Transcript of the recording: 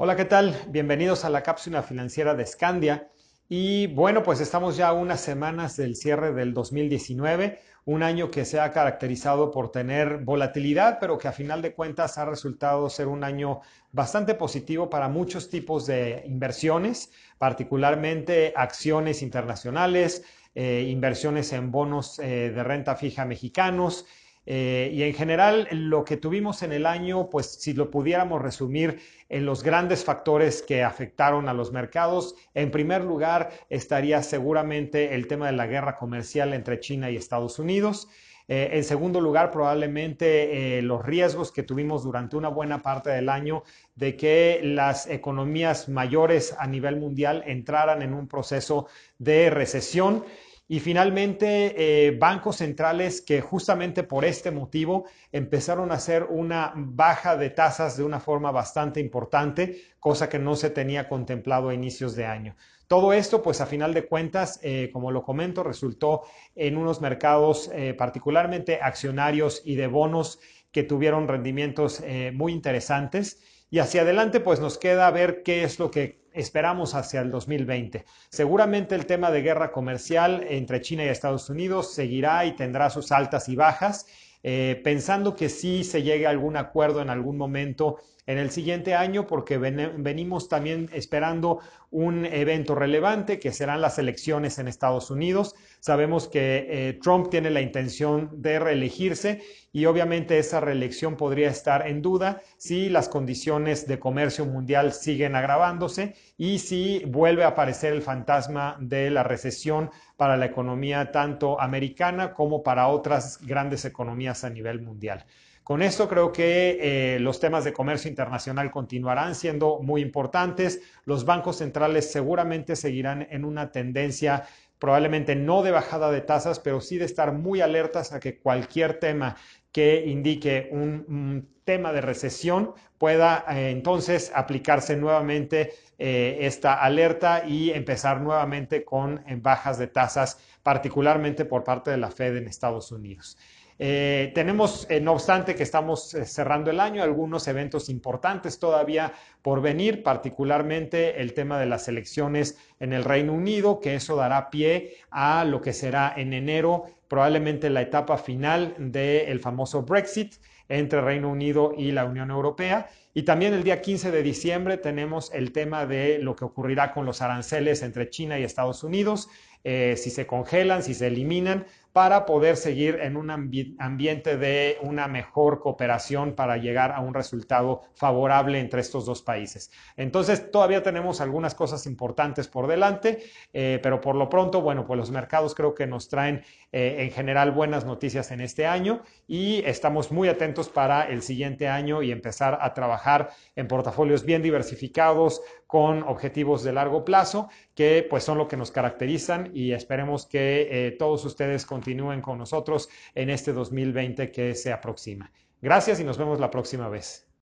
Hola, ¿qué tal? Bienvenidos a la cápsula financiera de Scandia. Y bueno, pues estamos ya unas semanas del cierre del 2019, un año que se ha caracterizado por tener volatilidad, pero que a final de cuentas ha resultado ser un año bastante positivo para muchos tipos de inversiones, particularmente acciones internacionales, eh, inversiones en bonos eh, de renta fija mexicanos eh, y en general, lo que tuvimos en el año, pues si lo pudiéramos resumir en los grandes factores que afectaron a los mercados, en primer lugar estaría seguramente el tema de la guerra comercial entre China y Estados Unidos. Eh, en segundo lugar, probablemente eh, los riesgos que tuvimos durante una buena parte del año de que las economías mayores a nivel mundial entraran en un proceso de recesión. Y finalmente, eh, bancos centrales que justamente por este motivo empezaron a hacer una baja de tasas de una forma bastante importante, cosa que no se tenía contemplado a inicios de año. Todo esto, pues a final de cuentas, eh, como lo comento, resultó en unos mercados eh, particularmente accionarios y de bonos que tuvieron rendimientos muy interesantes. Y hacia adelante, pues nos queda ver qué es lo que esperamos hacia el 2020. Seguramente el tema de guerra comercial entre China y Estados Unidos seguirá y tendrá sus altas y bajas, eh, pensando que sí se llegue a algún acuerdo en algún momento en el siguiente año porque venimos también esperando un evento relevante que serán las elecciones en Estados Unidos. Sabemos que eh, Trump tiene la intención de reelegirse y obviamente esa reelección podría estar en duda si las condiciones de comercio mundial siguen agravándose y si vuelve a aparecer el fantasma de la recesión para la economía tanto americana como para otras grandes economías a nivel mundial. Con esto creo que eh, los temas de comercio internacional continuarán siendo muy importantes. Los bancos centrales seguramente seguirán en una tendencia probablemente no de bajada de tasas, pero sí de estar muy alertas a que cualquier tema que indique un, tema de recesión pueda eh, entonces aplicarse nuevamente eh, esta alerta y empezar nuevamente con bajas de tasas, particularmente por parte de la Fed en Estados Unidos. Eh, tenemos, eh, no obstante, que estamos eh, cerrando el año, algunos eventos importantes todavía por venir, particularmente el tema de las elecciones en el Reino Unido, que eso dará pie a lo que será en enero, probablemente la etapa final del famoso Brexit entre Reino Unido y la Unión Europea. Y también el día 15 de diciembre tenemos el tema de lo que ocurrirá con los aranceles entre China y Estados Unidos, si se congelan, si se eliminan, para poder seguir en un ambiente de una mejor cooperación para llegar a un resultado favorable entre estos dos países. Entonces, todavía tenemos algunas cosas importantes por delante, eh, pero por lo pronto, bueno, pues los mercados creo que nos traen eh, en general buenas noticias en este año y estamos muy atentos para el siguiente año y empezar a trabajar en portafolios bien diversificados con objetivos de largo plazo, que pues son lo que nos caracterizan y esperemos que eh, todos ustedes continúen continúen con nosotros en este 2020 que se aproxima. Gracias y nos vemos la próxima vez.